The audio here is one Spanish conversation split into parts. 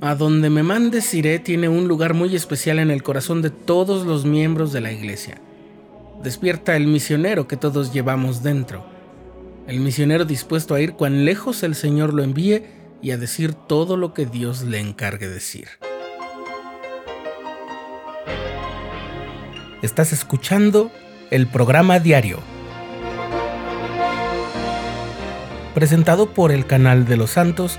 A donde me mandes iré tiene un lugar muy especial en el corazón de todos los miembros de la iglesia. Despierta el misionero que todos llevamos dentro. El misionero dispuesto a ir cuan lejos el Señor lo envíe y a decir todo lo que Dios le encargue decir. Estás escuchando el programa diario, presentado por el canal de los santos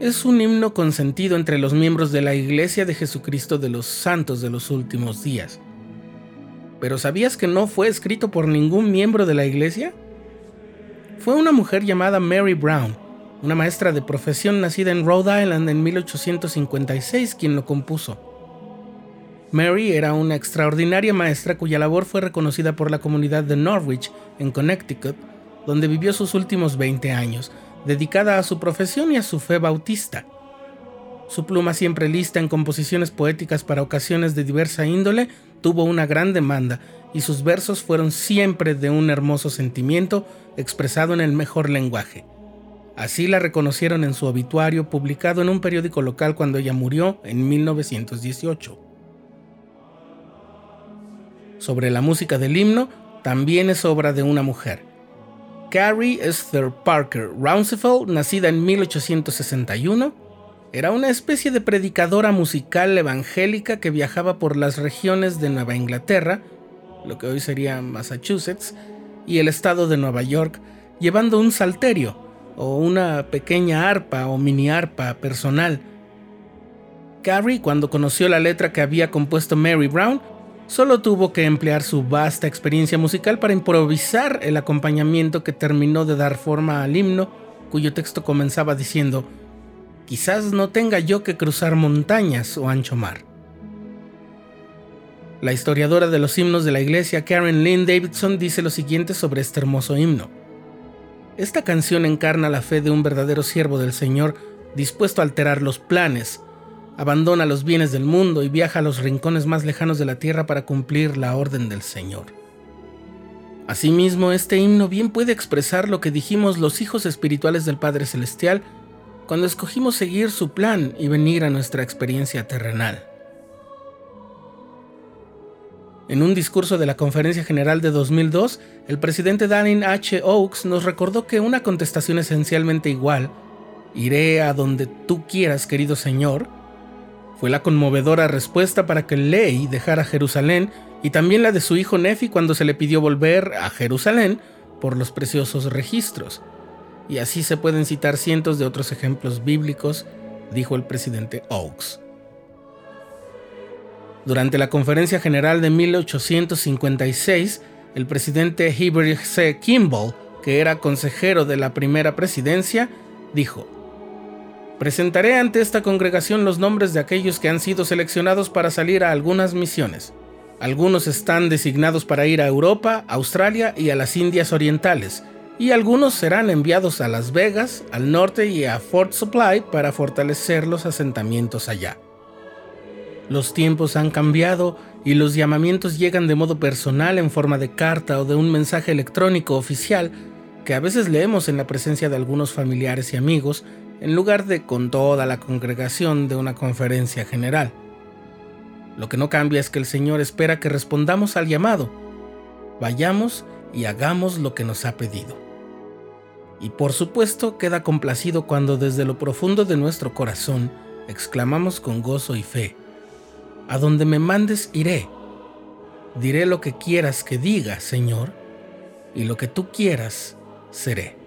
Es un himno consentido entre los miembros de la Iglesia de Jesucristo de los Santos de los Últimos Días. ¿Pero sabías que no fue escrito por ningún miembro de la Iglesia? Fue una mujer llamada Mary Brown, una maestra de profesión nacida en Rhode Island en 1856, quien lo compuso. Mary era una extraordinaria maestra cuya labor fue reconocida por la comunidad de Norwich, en Connecticut, donde vivió sus últimos 20 años, dedicada a su profesión y a su fe bautista. Su pluma siempre lista en composiciones poéticas para ocasiones de diversa índole tuvo una gran demanda y sus versos fueron siempre de un hermoso sentimiento expresado en el mejor lenguaje. Así la reconocieron en su obituario publicado en un periódico local cuando ella murió en 1918. Sobre la música del himno, también es obra de una mujer. Carrie Esther Parker Rouncefield, nacida en 1861, era una especie de predicadora musical evangélica que viajaba por las regiones de Nueva Inglaterra, lo que hoy sería Massachusetts, y el estado de Nueva York, llevando un salterio o una pequeña arpa o mini arpa personal. Carrie, cuando conoció la letra que había compuesto Mary Brown, Solo tuvo que emplear su vasta experiencia musical para improvisar el acompañamiento que terminó de dar forma al himno, cuyo texto comenzaba diciendo, quizás no tenga yo que cruzar montañas o ancho mar. La historiadora de los himnos de la iglesia Karen Lynn Davidson dice lo siguiente sobre este hermoso himno. Esta canción encarna la fe de un verdadero siervo del Señor dispuesto a alterar los planes, abandona los bienes del mundo y viaja a los rincones más lejanos de la tierra para cumplir la orden del Señor. Asimismo, este himno bien puede expresar lo que dijimos los hijos espirituales del Padre Celestial cuando escogimos seguir su plan y venir a nuestra experiencia terrenal. En un discurso de la Conferencia General de 2002, el presidente Daniel H. Oaks nos recordó que una contestación esencialmente igual, iré a donde tú quieras, querido Señor, fue la conmovedora respuesta para que Ley dejara Jerusalén y también la de su hijo Nefi cuando se le pidió volver a Jerusalén por los preciosos registros. Y así se pueden citar cientos de otros ejemplos bíblicos, dijo el presidente Oaks. Durante la conferencia general de 1856, el presidente Heber C. Kimball, que era consejero de la primera presidencia, dijo, Presentaré ante esta congregación los nombres de aquellos que han sido seleccionados para salir a algunas misiones. Algunos están designados para ir a Europa, Australia y a las Indias Orientales, y algunos serán enviados a Las Vegas, al norte y a Fort Supply para fortalecer los asentamientos allá. Los tiempos han cambiado y los llamamientos llegan de modo personal en forma de carta o de un mensaje electrónico oficial que a veces leemos en la presencia de algunos familiares y amigos en lugar de con toda la congregación de una conferencia general. Lo que no cambia es que el Señor espera que respondamos al llamado. Vayamos y hagamos lo que nos ha pedido. Y por supuesto queda complacido cuando desde lo profundo de nuestro corazón exclamamos con gozo y fe, A donde me mandes iré. Diré lo que quieras que diga, Señor, y lo que tú quieras seré.